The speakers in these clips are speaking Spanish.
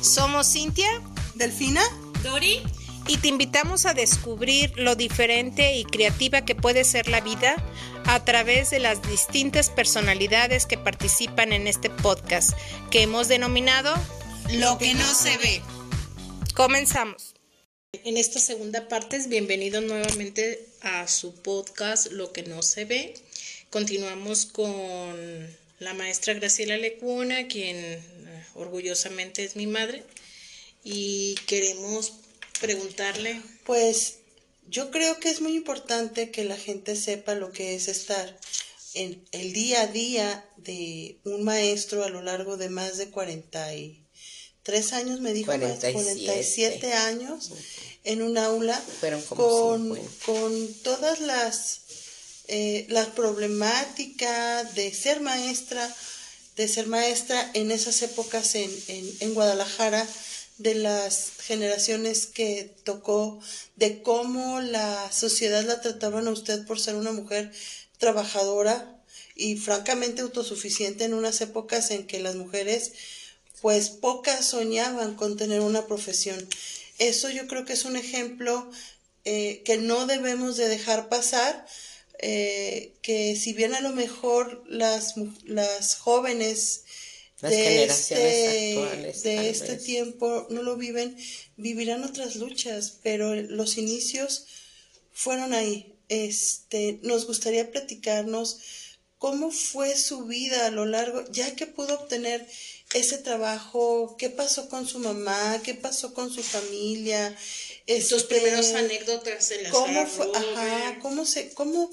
Somos Cintia, Delfina, Dori, y te invitamos a descubrir lo diferente y creativa que puede ser la vida a través de las distintas personalidades que participan en este podcast que hemos denominado Lo que no se ve. Comenzamos. En esta segunda parte, bienvenido nuevamente a su podcast Lo que no se ve. Continuamos con la maestra Graciela Lecuna, quien eh, orgullosamente es mi madre, y queremos preguntarle. Pues yo creo que es muy importante que la gente sepa lo que es estar en el día a día de un maestro a lo largo de más de 43 años, me dijo, 47, 47 años en un aula Fueron como con, 50. con todas las, eh, la problemática de ser maestra, de ser maestra en esas épocas en, en, Guadalajara, de las generaciones que tocó, de cómo la sociedad la trataban a usted por ser una mujer trabajadora y francamente autosuficiente en unas épocas en que las mujeres pues pocas soñaban con tener una profesión. Eso yo creo que es un ejemplo eh, que no debemos de dejar pasar, eh, que si bien a lo mejor las, mu- las jóvenes Las de este, actuales, de este vez. tiempo no lo viven, vivirán otras luchas, pero los inicios fueron ahí. Este, nos gustaría platicarnos cómo fue su vida a lo largo, ya que pudo obtener ese trabajo, qué pasó con su mamá, qué pasó con su familia, Sus este, primeros anécdotas de las cómo fue, ajá, cómo se, cómo,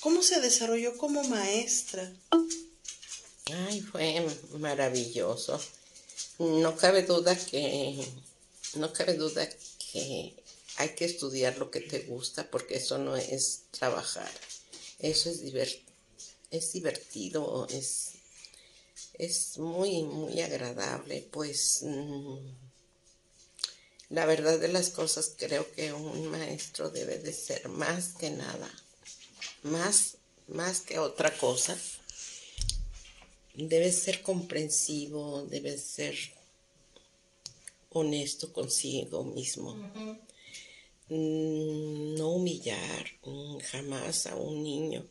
cómo se desarrolló como maestra. Ay, fue maravilloso. No cabe duda que, no cabe duda que hay que estudiar lo que te gusta porque eso no es trabajar. Eso es divert- es divertido, es, es muy, muy agradable. Pues mm, la verdad de las cosas creo que un maestro debe de ser más que nada, más, más que otra cosa debe ser comprensivo, debe ser honesto consigo mismo. Mm, No humillar mm, jamás a un niño.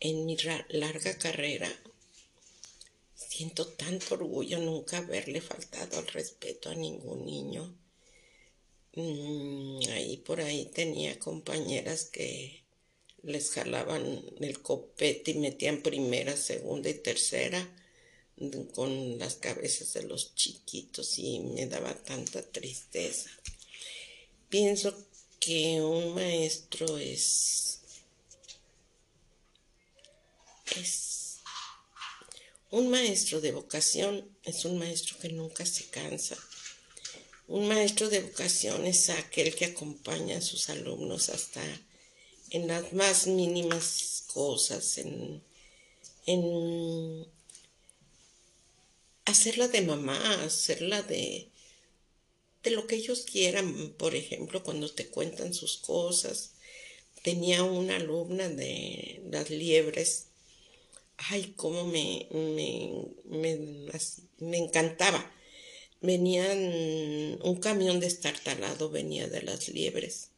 En mi larga carrera siento tanto orgullo nunca haberle faltado al respeto a ningún niño. Mm, Ahí por ahí tenía compañeras que les jalaban el copete y metían primera, segunda y tercera con las cabezas de los chiquitos y me daba tanta tristeza. Pienso que un maestro es es un maestro de vocación es un maestro que nunca se cansa. Un maestro de vocación es aquel que acompaña a sus alumnos hasta en las más mínimas cosas, en, en hacerla de mamá, hacerla de, de lo que ellos quieran. Por ejemplo, cuando te cuentan sus cosas. Tenía una alumna de las liebres. Ay, cómo me, me, me, me encantaba. Venían, un camión destartalado venía de las liebres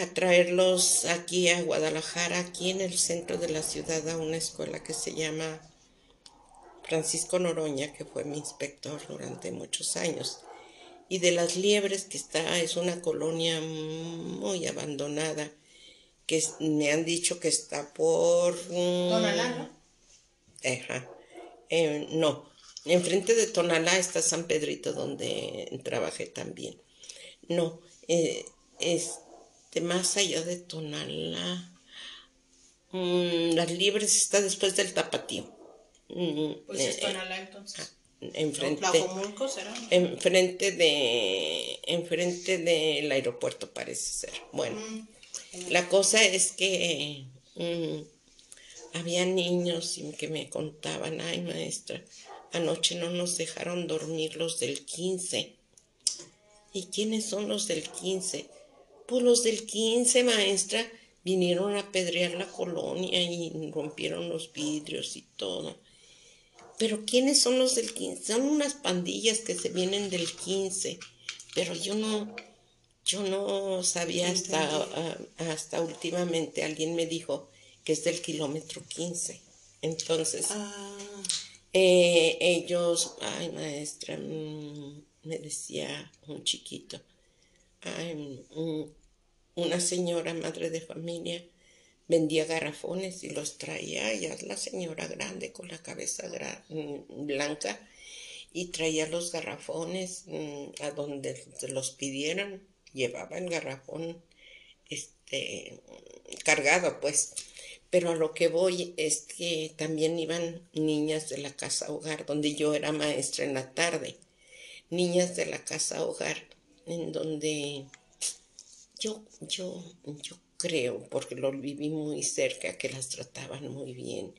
a traerlos aquí a Guadalajara, aquí en el centro de la ciudad, a una escuela que se llama Francisco Noroña, que fue mi inspector durante muchos años. Y de las liebres, que está, es una colonia muy abandonada, que es- me han dicho que está por... mm, Ajá. Eh, no, enfrente de Tonalá está San Pedrito, donde trabajé también. No, eh, más allá de Tonalá, mm, Las Libres está después del Tapatío. Mm, pues eh, es Tonalá entonces. enfrente, Tlajomulco será. enfrente de, enfrente del aeropuerto parece ser. Bueno, la cosa es que mm, había niños que me contaban, ay maestra, anoche no nos dejaron dormir los del 15. ¿Y quiénes son los del 15? Pues los del 15, maestra, vinieron a apedrear la colonia y rompieron los vidrios y todo. pero ¿quiénes son los del 15? Son unas pandillas que se vienen del 15, pero yo no, yo no sabía hasta, ah, hasta últimamente, alguien me dijo que es del kilómetro 15. Entonces, Ah, eh, ellos, ay maestra, mm, me decía un chiquito, una señora madre de familia vendía garrafones y los traía, ya la señora grande con la cabeza mm, blanca y traía los garrafones mm, a donde los pidieran, llevaba el garrafón este cargado pues. Pero a lo que voy es que también iban niñas de la casa hogar donde yo era maestra en la tarde niñas de la casa hogar en donde yo yo yo creo porque lo viví muy cerca que las trataban muy bien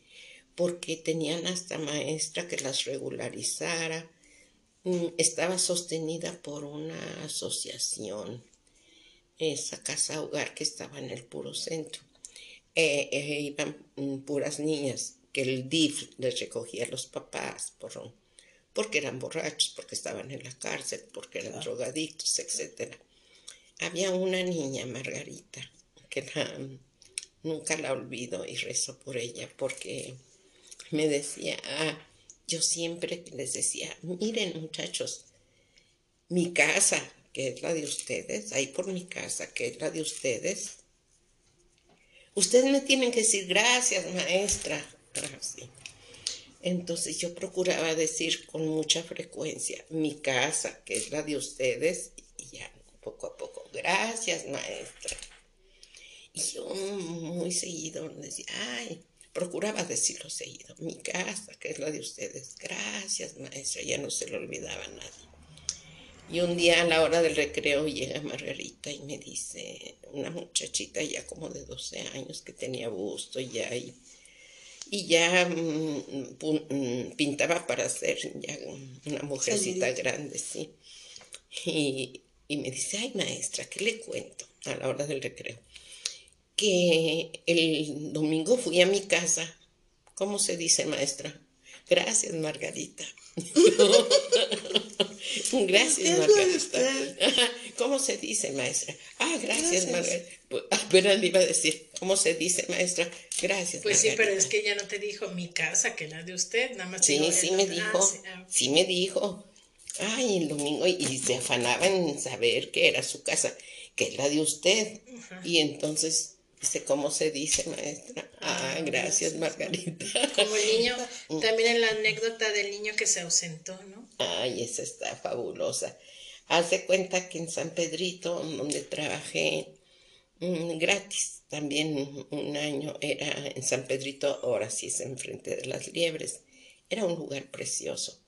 porque tenían hasta maestra que las regularizara Mm, estaba sostenida por una asociación esa casa hogar que estaba en el puro centro. Eh, eh, iban mm, puras niñas que el DIF les recogía a los papás por, porque eran borrachos, porque estaban en la cárcel, porque eran drogadictos, etc. Había una niña, Margarita, que la- nunca la olvido y rezo por ella, porque me decía, ah, yo siempre les decía, miren muchachos, mi casa, que es la de ustedes, ahí por mi casa, que es la de ustedes. Ustedes me tienen que decir gracias, maestra. Ah, sí. Entonces yo procuraba decir con mucha frecuencia, mi casa, que es la de ustedes, y ya poco a poco, gracias, maestra. Y yo muy seguido decía, ay, procuraba decirlo seguido, mi casa, que es la de ustedes, gracias, maestra, ya no se le olvidaba nada. Y un día a la hora del recreo llega Margarita y me dice, una muchachita ya como de 12 años que tenía busto ya y, y ya mm, mm, pintaba para ser ya una mujercita grande, sí. Y, y me dice, ay maestra, ¿qué le cuento a la hora del recreo? Que el domingo fui a mi casa. ¿Cómo se dice, maestra? Gracias, Margarita. Gracias, ¿Qué es lo de Margarita. ¿Cómo se dice, maestra? Ah, gracias, Gracias. Margarita. Pues, Apenas le iba a decir, ¿cómo se dice, maestra? Gracias, Pues sí, pero es que ella no te dijo mi casa, que la de usted, nada más. Sí, sí me ah, dijo, sí, ah, sí me dijo. Ay, el domingo, y se afanaba en saber que era su casa, que es la de usted. Y entonces, dice, ¿cómo se dice, maestra? Ah, gracias, Margarita. Como el niño, Mm. también en la anécdota del niño que se ausentó, ¿no? Ay, esa está fabulosa. Haz de cuenta que en San Pedrito, donde trabajé mm, gratis, también un año era en San Pedrito, ahora sí es enfrente de las liebres. Era un lugar precioso,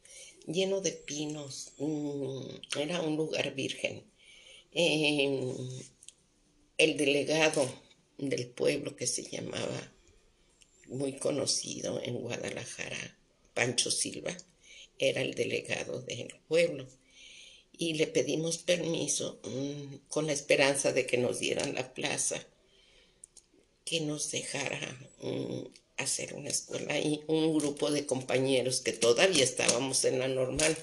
lleno de pinos, mm, era un lugar virgen. Eh, el delegado del pueblo que se llamaba, muy conocido en Guadalajara, Pancho Silva, era el delegado del pueblo. Y le pedimos permiso mm, con la esperanza de que nos dieran la plaza, que nos dejara mm, hacer una escuela ahí, un grupo de compañeros que todavía estábamos en la normal.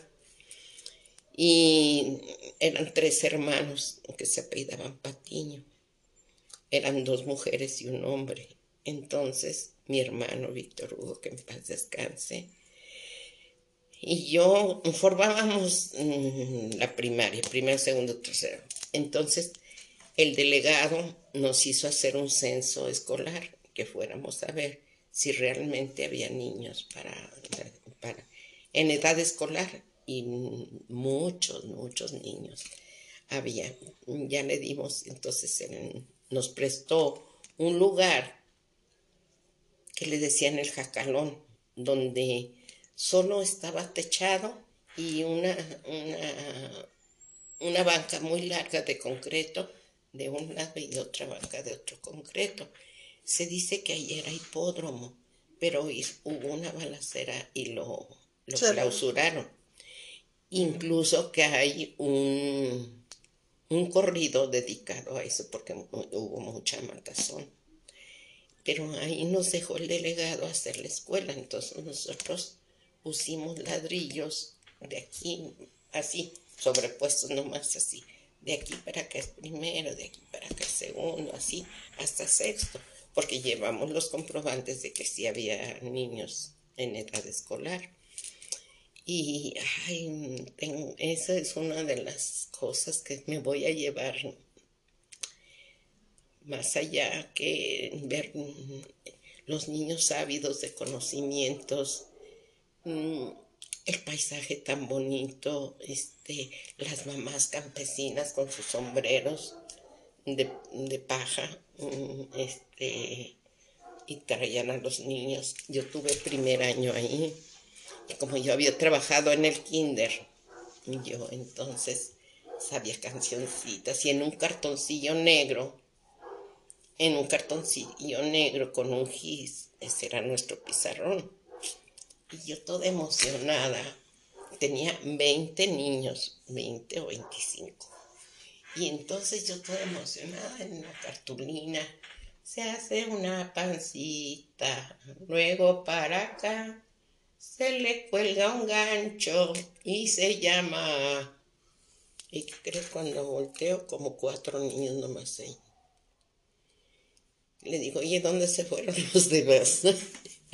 Y eran tres hermanos que se apellidaban Patiño. Eran dos mujeres y un hombre. Entonces, mi hermano Víctor Hugo, que en paz descanse, y yo formábamos mm, la primaria, primero, segundo, tercero. Entonces, el delegado nos hizo hacer un censo escolar, que fuéramos a ver si realmente había niños para, para en edad escolar y muchos, muchos niños había. Ya le dimos, entonces nos prestó un lugar que le decían el jacalón, donde solo estaba techado y una, una, una banca muy larga de concreto de un lado y otra banca de otro concreto. Se dice que ahí era hipódromo, pero hubo una balacera y lo, lo clausuraron. Incluso que hay un, un corrido dedicado a eso porque hubo mucha matazón. Pero ahí nos dejó el delegado hacer la escuela, entonces nosotros pusimos ladrillos de aquí, así, sobrepuestos nomás así. De aquí para acá es primero, de aquí para acá es segundo, así, hasta sexto, porque llevamos los comprobantes de que sí había niños en edad escolar. Y ay, esa es una de las cosas que me voy a llevar más allá que ver los niños ávidos de conocimientos, mm, el paisaje tan bonito, este, las mamás campesinas con sus sombreros de, paja, mm, este, y traían a los niños. Yo tuve primer año ahí, y como yo había trabajado en el kinder, yo entonces sabía cancioncitas y en un cartoncillo negro en un cartoncillo negro con un gis. Ese era nuestro pizarrón. Y yo toda emocionada. Tenía 20 niños, 20 o 25. Y entonces yo toda emocionada en la cartulina. Se hace una pancita, luego para acá se le cuelga un gancho y se llama... ¿Y crees cuando volteo? Como cuatro niños nomás ahí. Le digo, oye, ¿dónde se fueron los demás?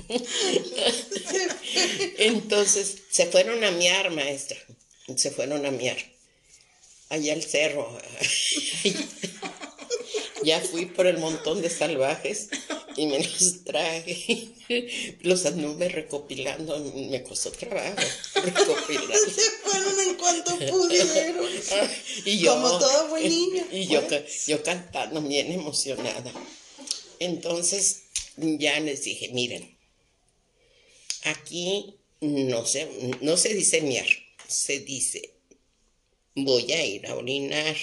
Entonces, se fueron a miar, maestra. Se fueron a miar. Allá al cerro. ya fui por el montón de salvajes y me los traje. Los anduve recopilando. Me costó trabajo recopilarlos. Se fueron en cuanto pudieron. y yo, Como todo buen niño. Y yo, yo cantando bien emocionada. Entonces ya les dije, miren, aquí no se, no se dice miar, se dice voy a ir a orinar.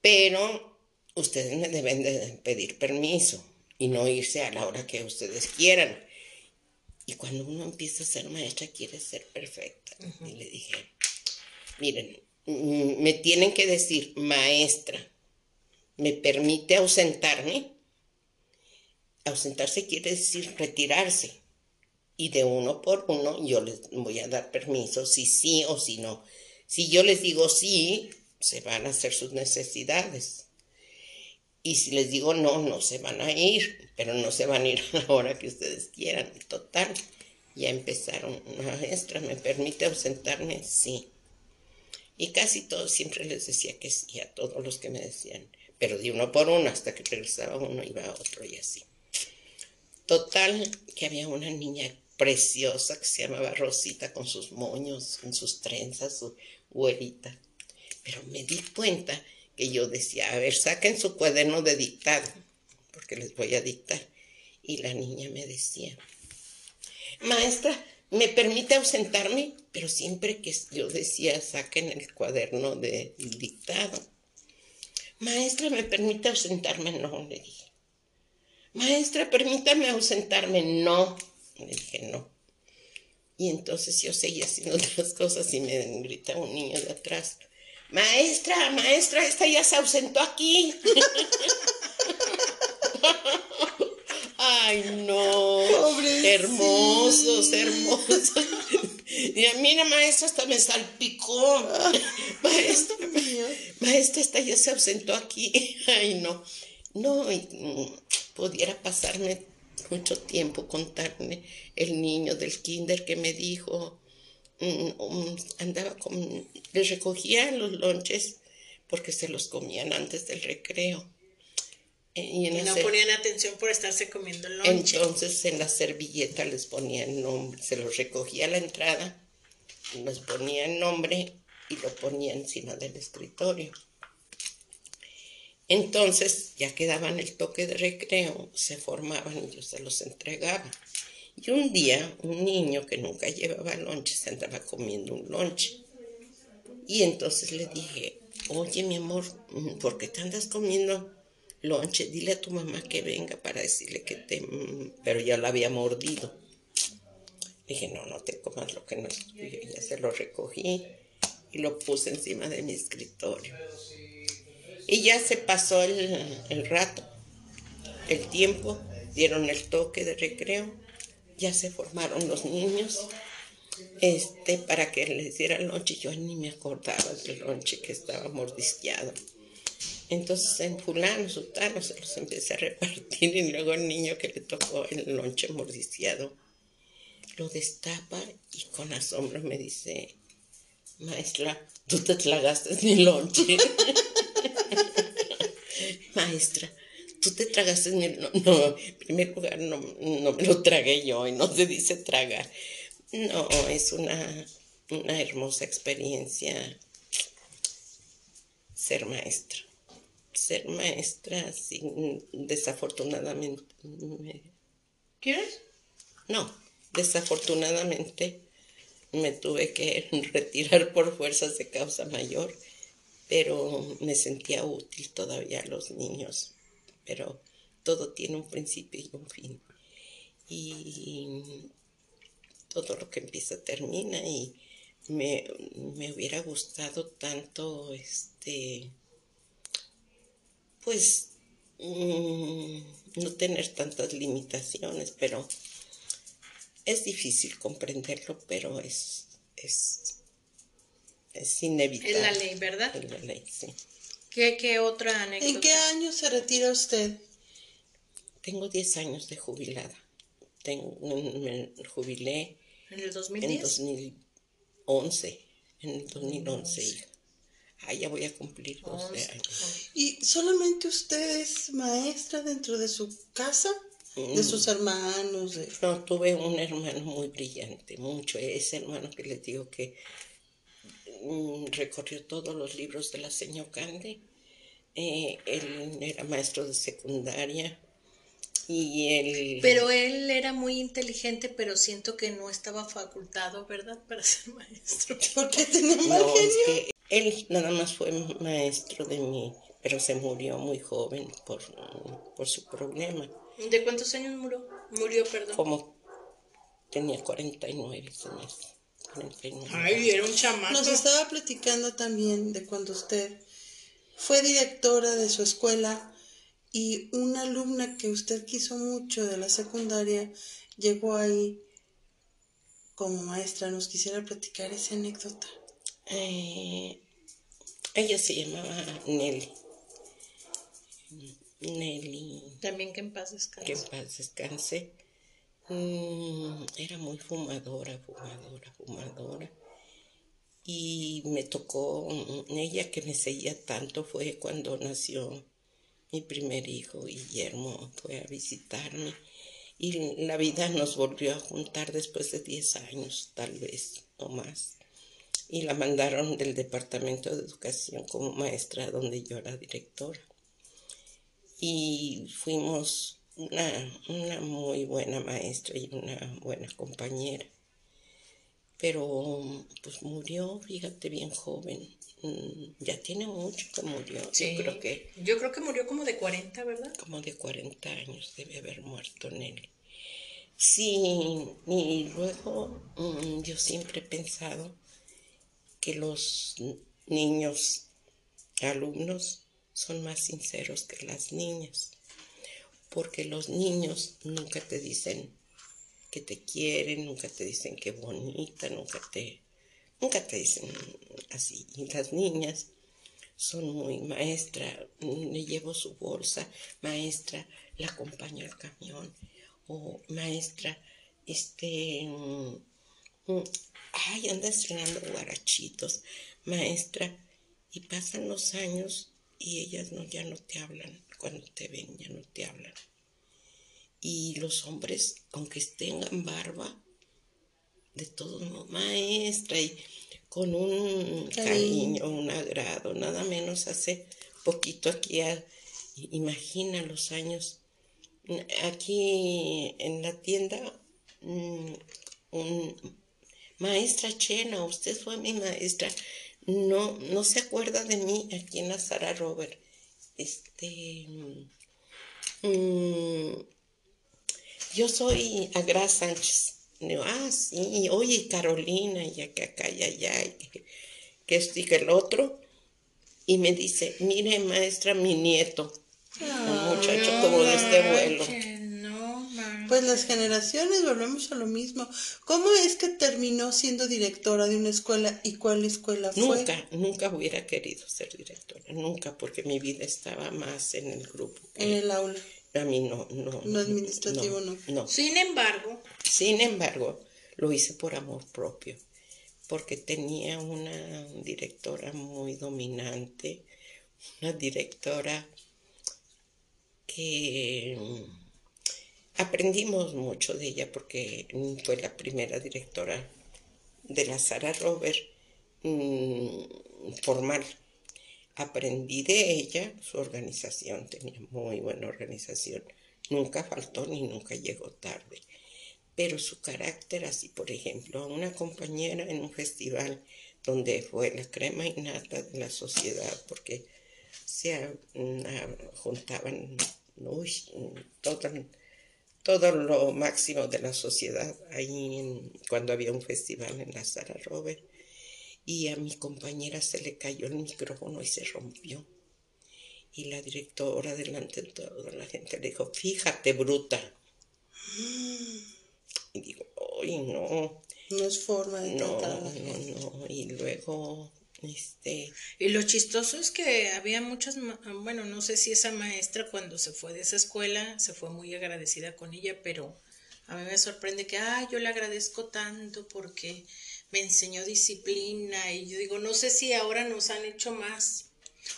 Pero ustedes me deben de pedir permiso y no irse a la hora que ustedes quieran. Y cuando uno empieza a ser maestra quiere ser perfecta. Y le dije, miren, mm, me tienen que decir, maestra, ¿me permite ausentarme? Ausentarse quiere decir retirarse. Y de uno por uno yo les voy a dar permiso, si sí o si no. Si yo les digo sí, se van a hacer sus necesidades. Y si les digo no, no se van a ir, pero no se van a ir a la hora que ustedes quieran. Total, ya empezaron. Maestra, ¿me permite ausentarme? Sí. Y casi todos siempre les decía que sí a todos los que me decían. Pero de uno por uno, hasta que regresaba uno, iba a otro y así. Total, que había una niña preciosa que se llamaba Rosita con sus moños, con sus trenzas, su güerita. Pero me di cuenta que yo decía, a ver, saquen su cuaderno de dictado, porque les voy a dictar. Y la niña me decía, maestra, ¿me permite ausentarme? Pero siempre que yo decía, saquen el cuaderno de dictado. Maestra, ¿me permite ausentarme? No, le dije. Maestra, permítame ausentarme. No, le dije no. Y entonces yo seguía haciendo otras cosas y me grita un niño de atrás. Maestra, maestra, esta ya se ausentó aquí. Ay, no. Pobrecita. Hermosos, hermosos. Y mira, maestra, hasta me salpicó. Maestra, maestra, esta ya se ausentó aquí. Ay, no. No, y, mm, pudiera pasarme mucho tiempo contarme el niño del kinder que me dijo, mm, mm, andaba con, les recogía los lonches porque se los comían antes del recreo. Eh, Y, en Y la no ponían atención por estarse comiendo el lonche. entonces en la servilleta les ponía el nombre, se los recogía a la entrada, les ponía el nombre y lo ponía encima del escritorio. Entonces, ya que daban el toque de recreo, se formaban y yo se los entregaba. Y un día, un niño que nunca llevaba lonche se andaba comiendo un lonche. Y entonces le dije, oye mi amor, ¿por qué te andas comiendo lonche? Dile a tu mamá que venga para decirle que te... mm", Pero ya lo había mordido. Dije, no, no te comas lo que no es tuyo. Ya se lo recogí y lo puse encima de mi escritorio. Y ya se pasó el, el rato, el tiempo, dieron el toque de recreo ya se formaron los niños este para que les diera lonche. Yo ni me acordaba del lonche que estaba mordisqueado. Entonces en fulano, sultano, se los empecé a repartir y luego el niño que le tocó el lonche mordisqueado lo destapa y con asombro me dice, maestra, tú te tragaste mi lonche. maestra, tú te tragaste mi. No, en primer lugar no, no me lo tragué yo y no se dice tragar. No, es una, una hermosa experiencia ser maestra. Ser maestra sin, desafortunadamente. ¿Quieres? No, desafortunadamente me tuve que retirar por fuerzas de causa mayor, pero me sentía útil todavía a los niños. Pero todo tiene un principio y un fin. Y todo lo que empieza termina y me, me hubiera gustado tanto este pues mm, no tener tantas limitaciones, pero es difícil comprenderlo, pero es, es, es inevitable. Es la ley, ¿verdad? Es la ley, sí. ¿Qué, qué otra anécdota? ¿En qué año se retira usted? Tengo 10 años de jubilada. Tengo, me jubilé ¿En el en 2010? 2011. En el 2011, hija. Ah, ya voy a cumplir 12 Once. años. ¿Y solamente usted es maestra dentro de su casa? De sus hermanos, de... No, tuve un hermano muy brillante, mucho. Ese hermano que les digo que mm, recorrió todos los libros de la señora Cande. Eh, él era maestro de secundaria y él... Pero él era muy inteligente, pero siento que no estaba facultado, ¿verdad? Para ser maestro. ¿Por qué tenía mal No, es genio? que él nada más fue maestro de mí, pero se murió muy joven por, por su problema. ¿De cuántos años murió? Murió, perdón. Como tenía 49 ese mes. 49. Ay, era un chamaco. Nos estaba platicando también de cuando usted fue directora de su escuela y una alumna que usted quiso mucho de la secundaria llegó ahí como maestra. ¿Nos quisiera platicar esa anécdota? Eh, ella se llamaba Nelly. Nelly, También que en paz que descanse. en paz descanse. Mm, era muy fumadora, fumadora, fumadora. Y me tocó, mm, ella que me seguía tanto fue cuando nació mi primer hijo, Guillermo, fue a visitarme. Y la vida nos volvió a juntar después de 10 años, tal vez, o más. Y la mandaron del Departamento de Educación como maestra donde yo era directora. Y fuimos una, una muy buena maestra y una buena compañera. Pero pues murió, fíjate, bien joven. Mm, Ya tiene mucho que murió. Sí. Yo creo que Yo creo que murió como de 40, ¿verdad? como de 40 años debe haber muerto Nelly. Sí, y luego mm, yo siempre he pensado que los niños, alumnos, son más sinceros que las niñas, porque los niños nunca te dicen que te quieren, nunca te dicen que bonita, nunca te, nunca te dicen así. Y las niñas son muy maestra, le llevo su bolsa, maestra, la acompaño al camión, o maestra, este, mm, mm, ay, anda estrenando guarachitos, maestra, y pasan los años y ellas no, ya no te hablan, cuando te ven ya no te hablan. Y los hombres, aunque tengan barba, de todos modos, maestra, y con un Cariño. un agrado, nada menos hace poquito aquí, a- imagina los años, aquí en la tienda, mm, un, maestra Chena, usted fue mi maestra, no, no se acuerda de mí aquí en la Sara Robert, este, mm, yo soy Agra Sánchez. Digo, ah, sí, oye, Carolina, ya que acá, ya, ya, y que, que esto y que el otro. Y me dice, mire, maestra, mi nieto. Un muchacho como de este vuelo. No, Pues las generaciones, volvemos a lo mismo. ¿Cómo es que terminó siendo directora de una escuela y cuál escuela fue? Nunca, nunca hubiera querido ser directora, nunca, porque mi vida estaba más en el grupo. que- En el aula. A mí no, no. Lo administrativo no. No. Sin embargo, Sin embargo, lo hice por amor propio, porque tenía una directora muy dominante, una directora que mm, aprendimos mucho de ella porque fue la primera directora de la Sara Robert mm, formal. Aprendí de ella su organización, tenía muy buena organización, nunca faltó ni nunca llegó tarde. Pero su carácter así, por ejemplo, a una compañera en un festival donde fue la crema innata de la sociedad, porque se mm, ah, juntaban uy, todo, todo lo máximo de la sociedad ahí cuando había un festival en la Sara Robert, y a mi compañera se le cayó el micrófono y se rompió. Y la directora delante de toda la gente le dijo, fíjate, bruta. Y digo, ay, no, No es forma de no, tratar a la gente. no, no. Y luego, este, y lo chistoso es que había muchas, bueno, no sé si esa maestra cuando se fue de esa escuela se fue muy agradecida con ella, pero a mí me sorprende que, ah, yo le agradezco tanto porque me enseñó disciplina y yo digo, no sé si ahora nos han hecho más.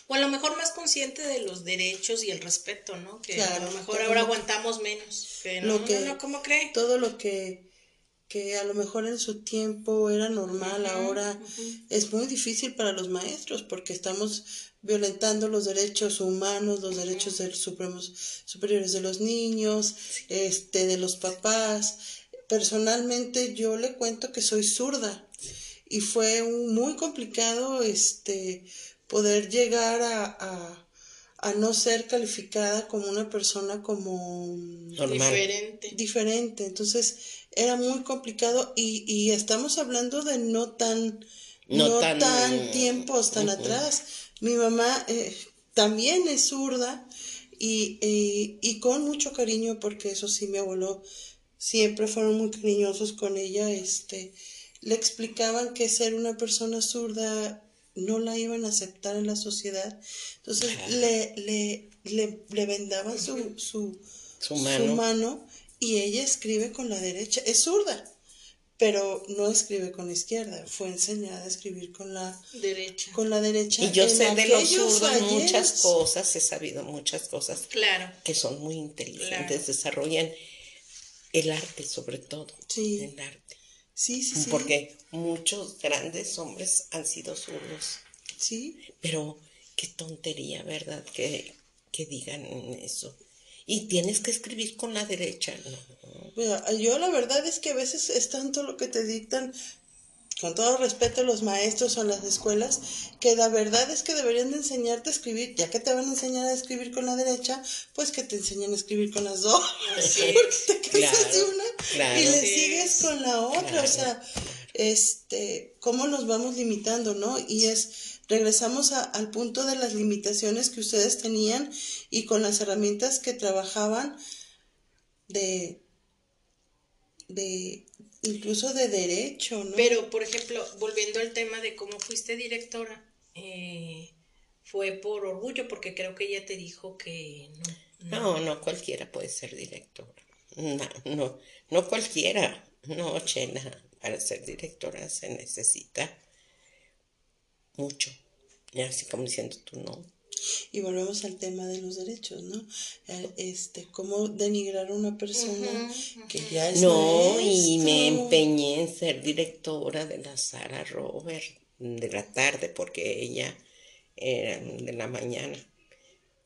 O a lo mejor más consciente de los derechos y el respeto, ¿no? Que a lo mejor ahora lo- aguantamos menos. Que no, lo que- no, no, ¿cómo cree? Todo lo que, que a lo mejor en su tiempo era normal, ahora es muy difícil para los maestros porque estamos violentando los derechos humanos, los derechos de los supremos superiores de los niños, este, de los papás. Personalmente yo le cuento que soy zurda y fue un- muy complicado este poder llegar a, a, a no ser calificada como una persona como normal. Diferente. diferente. Entonces era muy complicado y, y estamos hablando de no tan, No no, tan- tan, tiempos tan atrás. Mi mamá eh, también es zurda y, y, y con mucho cariño porque eso sí, mi abuelo siempre fueron muy cariñosos con ella. Este, le explicaban que ser una persona zurda no la iban a aceptar en la sociedad. Entonces le, le, le, le vendaban su, su, Su mano. mano y ella escribe con la derecha. Es zurda, pero no escribe con la izquierda. Fue enseñada a escribir con la, Derecha. con la derecha. Y yo sé de los zurdos muchas cosas, he sabido muchas cosas Claro. que son muy inteligentes, Claro. desarrollan el arte sobre todo. Sí. El arte. Sí, sí, sí. Porque muchos grandes hombres han sido zurdos. Sí, Pero qué tontería, ¿verdad? Que, que digan eso. Y tienes que escribir con la derecha. No. Mira, yo la verdad es que a veces es tanto lo que te dictan, con todo respeto a los maestros o a las escuelas, que la verdad es que deberían de enseñarte a escribir, ya que te van a enseñar a escribir con la derecha, pues que te enseñen a escribir con las dos, porque te cansas Claro, de una claro. y le Sí. sigues con la otra, Claro, o sea, este, cómo nos vamos limitando, ¿no? Y es, regresamos a- al punto de las limitaciones que ustedes tenían y con las herramientas que trabajaban de, de, incluso de derecho, ¿no? Pero, por ejemplo, volviendo al tema de cómo fuiste directora, eh, fue por orgullo, porque creo que ella te dijo que no. No, no cualquiera puede ser directora. No, no, no cualquiera. No, Chela, para ser directora se necesita mucho. Y así como diciendo tú no. Y volvemos al tema de los derechos, ¿no? Eh, Este, cómo denigrar a una persona que ya es No, y me empeñé en ser directora de la Sara Robert de la tarde, porque ella era de la mañana.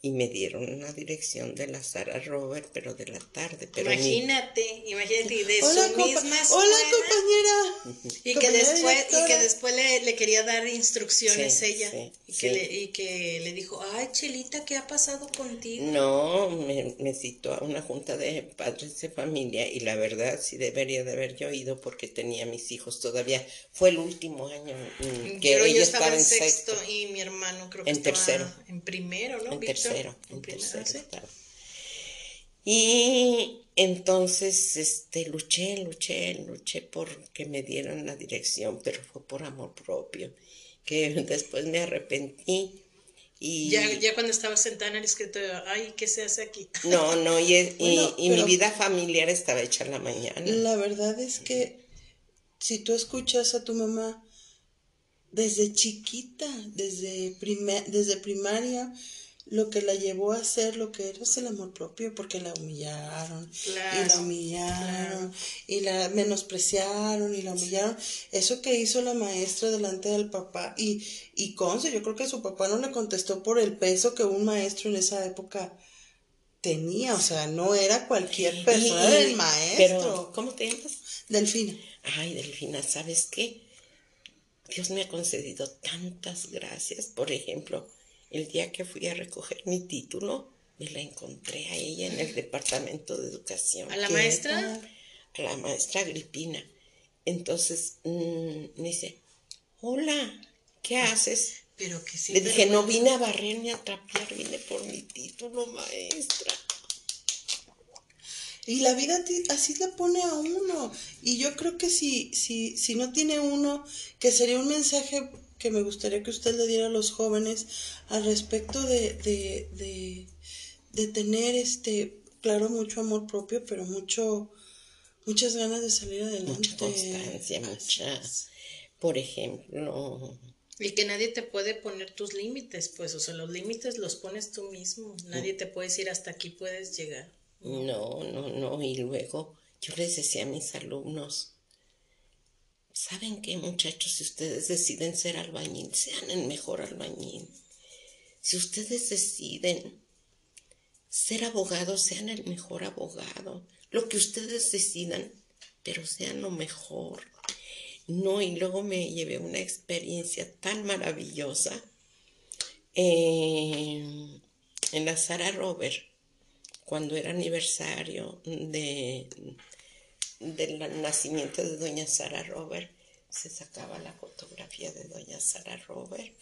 Y me dieron una dirección de la Sara Robert, pero de la tarde. Pero mi- Imagínate, imagínate, y de Hola, su misma Hola, compañera. Y que después, y que después le, le quería dar instrucciones Sí, ella. sí, y, que sí. le, y que le dijo, ay, Chelita, ¿qué ha pasado contigo? No, me, me citó a una junta de padres de familia y la verdad sí debería de haber yo ido porque tenía mis hijos todavía. Fue el último año mm, que Pero ella yo estaba en sexto. sexto y mi hermano creo que En estaba tercero. en primero, ¿no? En Víctor? tercero, en tercero ¿sí? estaba. Y Entonces, este, luché, luché, luché por que me dieran la dirección, pero fue por amor propio, que después me arrepentí. Y... Ya, ya cuando estaba sentada en el escritorio, ay, ¿qué se hace aquí? No, no, y, y- Bueno, y mi vida familiar estaba hecha en la mañana. La verdad es que si tú escuchas a tu mamá desde chiquita, desde, prima- desde primaria, lo que la llevó a hacer lo que era es el amor propio, porque la humillaron, y la Claro, humillaron, y la menospreciaron, y la humillaron. Eso que hizo la maestra delante del papá, y, y conce, yo creo que su papá no le contestó por el peso que un maestro en esa época tenía, o sea, no era cualquier persona, era el maestro. Pero, ¿cómo te llamas? Delfina. Ay, Delfina, ¿sabes qué? Dios me ha concedido tantas gracias. Por ejemplo, el día que fui a recoger mi título, me la encontré a ella en el departamento de educación. ¿A la ¿Qué maestra? a la maestra Agripina. Entonces mm, me dice, hola, ¿qué haces? Pero que sí. Le dije, no vine a barrer ni a trapear, vine por mi título, maestra. Y la vida así le pone a uno. Y yo creo que si, si, si no tiene uno, que sería un mensaje que me gustaría que usted le diera a los jóvenes al respecto de, de, de, de tener este, claro, mucho amor propio, pero mucho, muchas ganas de salir adelante. Mucha constancia, mucha. Por ejemplo, Y que nadie te puede poner tus límites, pues, o sea, los límites los pones tú mismo. Nadie te puede decir hasta aquí puedes llegar. No, no, no. Y luego yo les decía a mis alumnos, ¿saben qué muchachos? Si ustedes deciden ser albañil, sean el mejor albañil. Si ustedes deciden ser abogado, sean el mejor abogado. Lo que ustedes decidan, pero sean lo mejor. No, y luego me llevé una experiencia tan maravillosa eh, en la Sara Robert cuando era aniversario de del nacimiento de doña Sara Robert, se sacaba la fotografía de doña Sara Robert,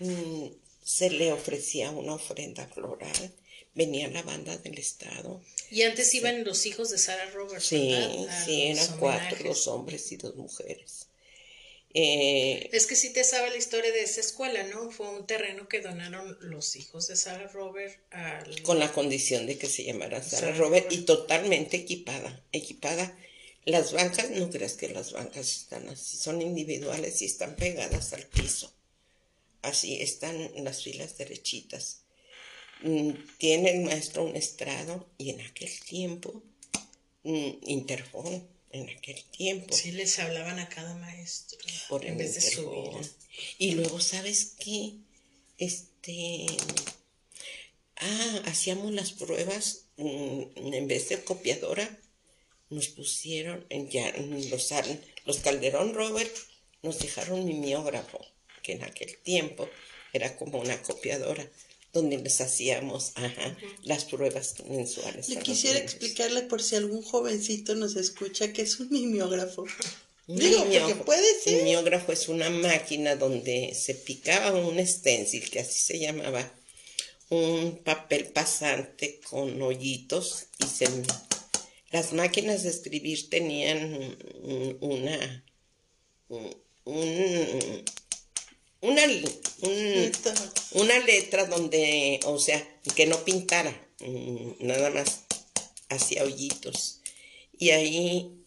mm, se le ofrecía una ofrenda floral, venía la banda del estado, Y antes iban los hijos de Sarah Roberts. sí, sí, eran cuatro, dos hombres y dos mujeres. Eh, Es que sí te sabe la historia de esa escuela, ¿no? Fue un terreno que donaron los hijos de Sarah Robert al... con la condición de que se llamara Sara Sara Robert y totalmente equipada, equipada. Las bancas, no creas que las bancas están así, son individuales y están pegadas al piso. Así están las filas derechitas. Mm, Tiene el maestro un estrado y en aquel tiempo, mm, interfón, en aquel tiempo. Sí les hablaban a cada maestro por en vez de subir. Y luego, ¿sabes qué? Este. Ah, hacíamos las pruebas, mm, en vez de copiadora, nos pusieron, en ya, los, los Calderón Robert, nos dejaron mimeógrafo, que en aquel tiempo era como una copiadora, donde les hacíamos ajá, las pruebas mensuales. Le quisiera niños. explicarle por si algún jovencito nos escucha que es un mimeógrafo. Un Digo, porque puede ser. Mimeógrafo es una máquina donde se picaba un stencil, que así se llamaba, un papel pasante con hoyitos y se... Las máquinas de escribir tenían un- una... un- un- una, un- una letra donde, o sea, que no pintara, mm, nada más hacía hoyitos. Y ahí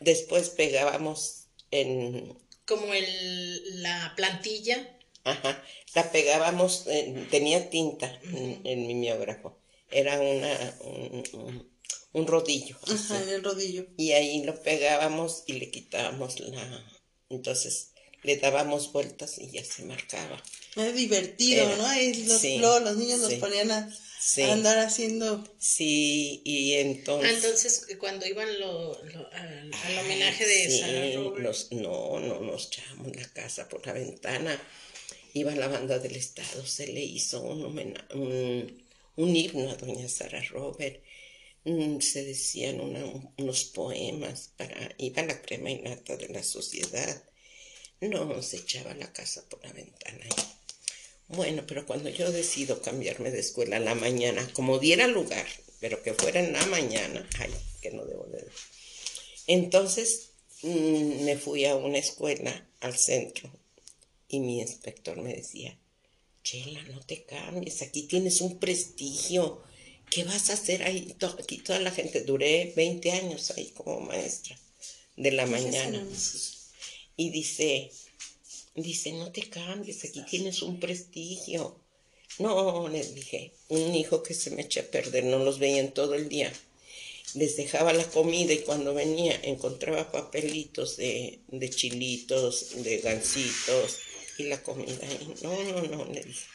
después pegábamos en, Como el, la plantilla. ajá, la pegábamos, en- tenía tinta en, en mimeógrafo, era una, un, un- un rodillo. Ajá, el rodillo. Y ahí lo pegábamos y le quitábamos la, entonces le dábamos vueltas y ya se marcaba. Era divertido, Era- ¿no? Ahí los, sí, luego los niños nos sí. ponían a, Sí. a andar haciendo. Sí, y Ah, entonces... entonces cuando iban lo, lo- al, al homenaje de Roberts. nos- no, no nos echábamos la casa por la ventana. Iba la banda del Estado, se le hizo un, homena- un, un himno a doña Sara Robert. Mm, Se decían una- unos poemas para... Iba la crema innata de la sociedad. No, se echaba la casa por la ventana. Bueno, pero cuando yo decido cambiarme de escuela a la mañana, como diera lugar, pero que fuera en la mañana, ay, que no debo de... Entonces mm, me fui a una escuela al centro y mi inspector me decía, Chela, no te cambies, aquí tienes un prestigio, ¿qué vas a hacer ahí? Aquí toda la gente, duré 20 años ahí como maestra de la mañana. Y dice, dice, no te cambies, aquí tienes un prestigio. No, les dije, un hijo que se me echa a perder, no los veían todo el día. Les dejaba la comida y cuando venía encontraba papelitos de, de chilitos, de gansitos y la comida. Y no, no, no, le dije.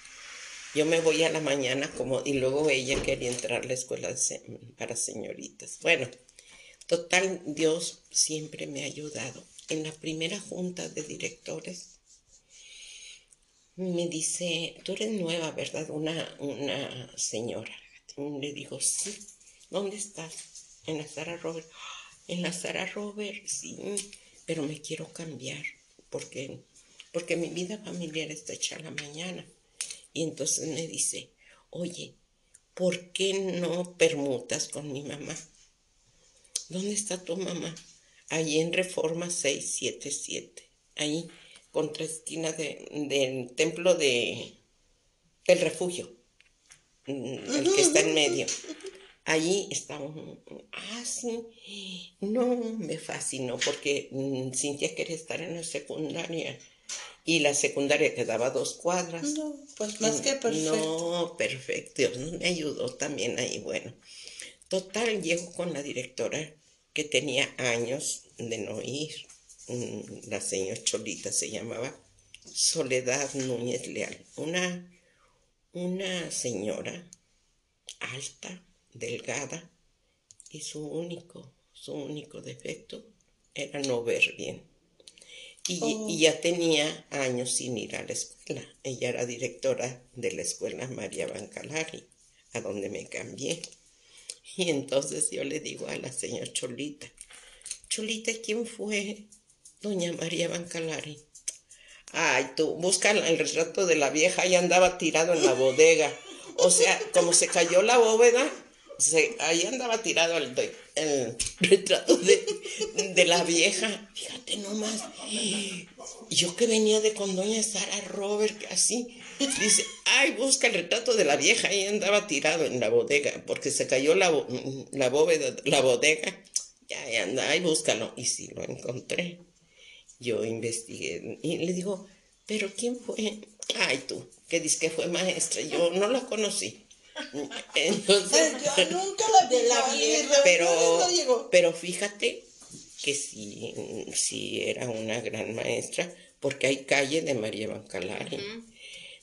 Yo me voy a la mañana como, y luego ella quería entrar a la escuela para señoritas. Bueno, total, Dios siempre me ha ayudado. En la primera junta de directores, me dice, tú eres nueva, ¿verdad? Una, una señora. Le digo, sí. ¿Dónde estás? En la Sara Robert. En la Sara Robert, sí. Pero me quiero cambiar porque, porque mi vida familiar está hecha a la mañana. Y entonces me dice, oye, ¿por qué no permutas con mi mamá? ¿Dónde está tu mamá? Ahí en Reforma 677. Ahí contra esquina del templo de, del refugio, mm, el que está en medio. Allí está un... Ah, sí. No, me fascinó porque mm, Cintia quería estar en la secundaria y la secundaria quedaba dos cuadras. No, pues más que perfecto. No, perfecto. Dios me ayudó también ahí. Bueno, total, llego con la directora que tenía años de no ir la señora Cholita se llamaba Soledad Núñez Leal, una, una señora alta, delgada, y su único, su único defecto era no ver bien. Y, y, oh. ya tenía años sin ir a la escuela. Ella era directora de la escuela María Bancalari, a donde me cambié. Y entonces yo le digo a la señora Cholita, Cholita, ¿quién fue Doña María Bancalari. Ay, tú, busca el retrato de la vieja, ahí andaba tirado en la bodega. O sea, como se cayó la bóveda, se, ahí andaba tirado el, retrato de, la vieja. Fíjate nomás. Yo que venía de con doña Sara Robert, así, dice, ay, busca el retrato de la vieja, ahí andaba tirado en la bodega, porque se cayó la, la bóveda, la bodega. Ya, ahí anda, ay, búscalo. Y sí, lo encontré yo investigué y le digo, ¿pero quién fue? Ay, tú, que dices que fue maestra, yo no la conocí. Entonces, yo nunca la vi, la pero, pero fíjate que sí, sí era una gran maestra, porque hay calle de María Bancalari.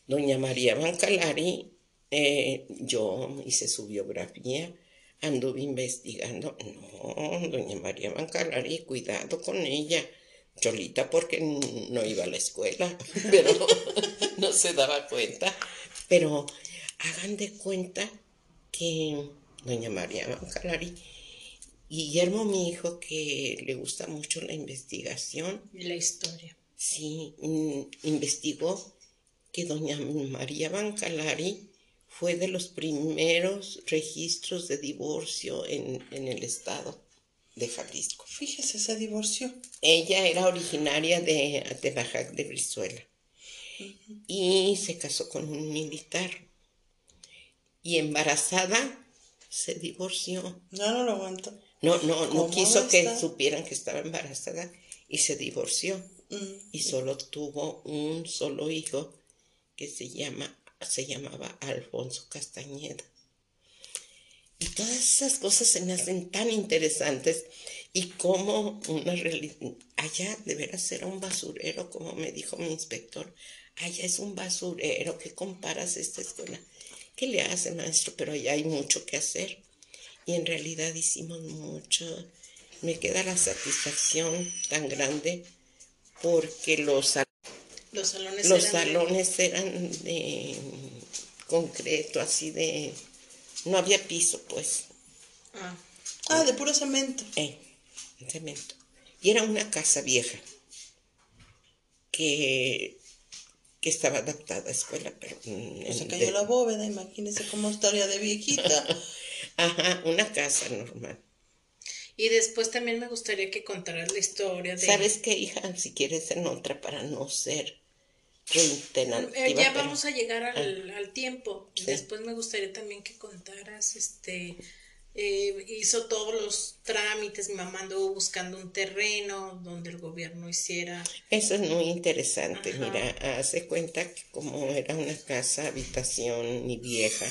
Doña María Bancalari, eh, yo hice su biografía, anduve investigando. No, doña María Bancalari, cuidado con ella Cholita porque no iba a la escuela, pero no se daba cuenta. Pero hagan de cuenta que doña María Bancalari, Guillermo, mi hijo, que le gusta mucho la investigación. Y la historia. Sí, investigó que doña María Bancalari fue de los primeros registros de divorcio en, en el estado de Jalisco. Fíjese, se divorció. Ella era originaria de Atemajac de Brizuela y se casó con un militar. Y embarazada se divorció. No, no lo aguanto. No, no, no quiso que supieran que estaba embarazada y se divorció. Mm. Y solo tuvo un solo hijo que se llama se llamaba Alfonso Castañeda. Y todas esas cosas se me hacen tan interesantes y como una allá de veras era un basurero, como me dijo mi inspector, allá es un basurero, ¿qué comparas esta escuela? ¿Qué le hace, maestro? Pero allá hay mucho que hacer. Y en realidad hicimos mucho. Me queda la satisfacción tan grande porque los, los salones, los salones eran de concreto, así de no había piso, pues. Ah, ah de puro cemento. Eh, cemento. Y era una casa vieja que, que estaba adaptada a escuela, pero... Mm, se cayó la bóveda, imagínese cómo estaría de viejita. Ajá, una casa normal. Y después también me gustaría que contaras la historia de... ¿Sabes qué, hija? Si quieres en otra para no ser reiterativa. Eh, ya pero- vamos a llegar al, al tiempo. Sí. Después me gustaría también que contaras, este, eh, hizo todos los trámites, mi mamá anduvo buscando un terreno donde el gobierno hiciera... Eso es muy interesante. Ajá. Mira, hace cuenta que como era una casa, habitación y vieja,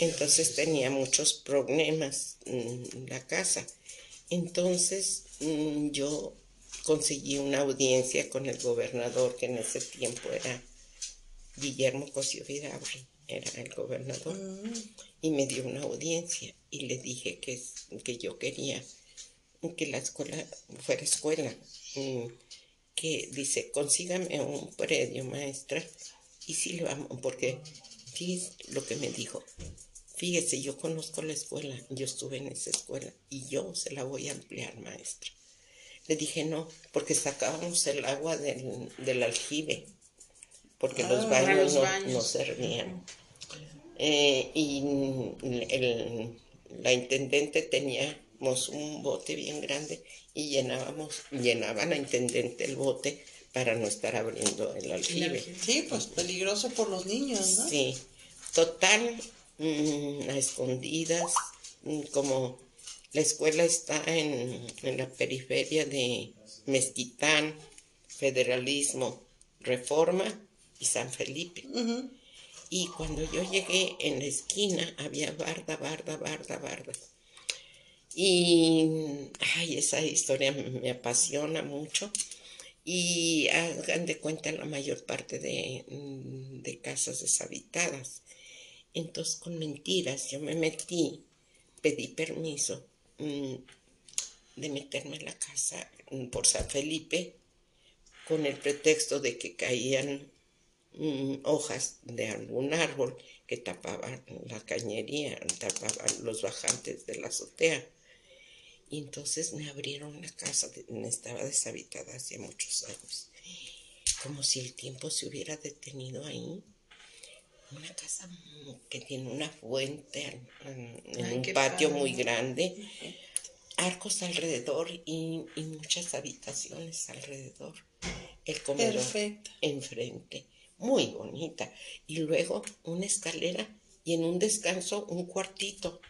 entonces tenía muchos problemas mm, la casa. Entonces mm, yo conseguí una audiencia con el gobernador, que en ese tiempo era Guillermo Cosío Vidaurri, era el gobernador, y me dio una audiencia y le dije que, es- que yo quería que la escuela fuera escuela. mm, que dice, consígame un predio, maestra, y sí le vamos, porque fíjese lo que me dijo. Fíjese, yo conozco la escuela, yo estuve en esa escuela y yo se la voy a ampliar, maestra. Le dije no, porque sacábamos el agua del, del aljibe, porque los Ah, baños, los no, baños. no servían. Eh, y el- la intendente teníamos un bote bien grande y llenábamos, llenaba la intendente el bote para no estar abriendo el aljibe. Sí, pues peligroso por los niños, ¿no? Sí, total, mm, a escondidas, mm, como la escuela está en, en la periferia de Mezquitán, Federalismo, Reforma y San Felipe. Y cuando yo llegué en la esquina había barda, barda, barda, barda. Y, ay, esa historia me apasiona mucho. Y hagan de cuenta la mayor parte de, mm, de casas deshabitadas. Entonces, con mentiras, yo me metí, pedí permiso mm, de meterme en la casa mm, por San Felipe con el pretexto de que caían mm, hojas de algún árbol que tapaban la cañería, tapaban los bajantes de la azotea. Y entonces me abrieron la casa, estaba deshabitada hace muchos años, como si el tiempo se hubiera detenido ahí. Una casa que tiene una fuente en, Ay, un patio padre. muy grande, arcos alrededor y, y muchas habitaciones alrededor. El comedor Perfecto. enfrente, muy bonita. Y luego una escalera y en un descanso un cuartito.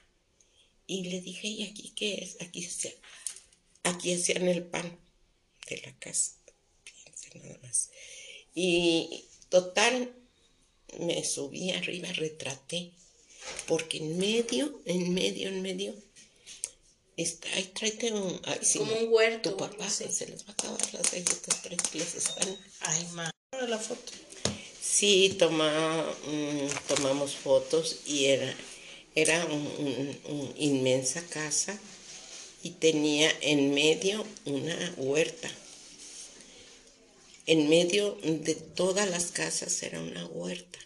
Y le dije, ¿y aquí qué es? Aquí, hacía- aquí hacían el pan de la casa. Fíjense nada más. Y total, me subí arriba, retraté, porque en medio, en medio, en medio, está, ahí tráete un... ay, sí, Como un huerto Tu papá se les va a acabar las galletas, tráeteles, están... Ay, ma. La foto. Sí, toma, mm, tomamos fotos y era, era un- un- un inmensa casa y tenía en medio una huerta. En medio de todas las casas era una huerta.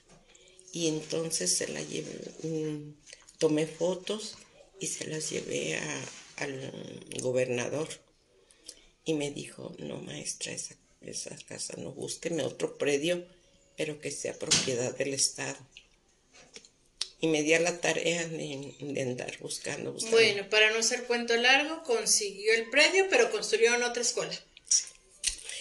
Y entonces se la llevé, mm, tomé fotos y se las llevé al gobernador. Y me dijo, no maestra, esa, casa no, búsqueme otro predio, pero que sea propiedad del Estado. Y me di a la tarea de, andar buscando, buscando. Bueno, para no hacer cuento largo, consiguió el predio, pero construyeron otra escuela.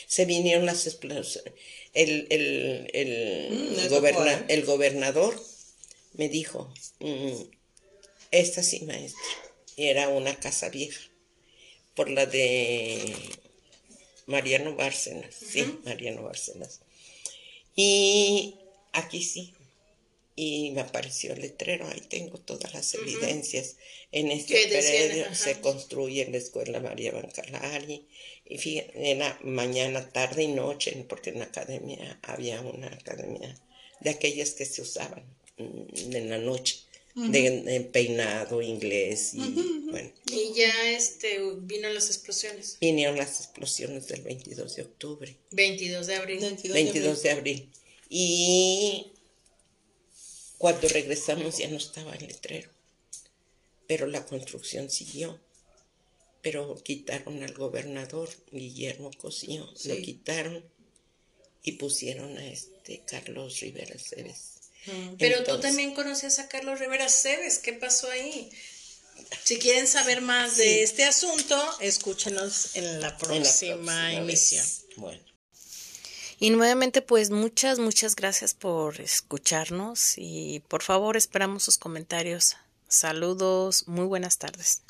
Se vinieron las explosiones. El, el, el, Mm, goberna- tocó, ¿eh? el gobernador me dijo, mm, esta sí, maestra. Y era una casa vieja, por la de Mariano Bárcenas, sí, Mariano Bárcenas. Y aquí sí. Y me apareció el letrero, ahí tengo todas las evidencias. En este predio se construye la escuela María Bancalari. Y fíjate, era mañana, tarde y noche, porque en la academia había una academia de aquellas que se usaban mm, en la noche, de, de peinado, inglés y bueno. Y ya este vino las explosiones. Vinieron las explosiones del 22 de octubre. 22 de abril. 22 de 22 de abril. Y cuando regresamos ya no estaba el letrero, pero la construcción siguió. Pero quitaron al gobernador Guillermo Cosío, lo quitaron y pusieron a este Carlos Rivera Cebes. Pero tú también conocías a Carlos Rivera Cebes, ¿qué pasó ahí? Si quieren saber más de este asunto, escúchenos en la próxima, emisión. Bueno. Y nuevamente, pues muchas, muchas gracias por escucharnos y por favor esperamos sus comentarios. Saludos, muy buenas tardes.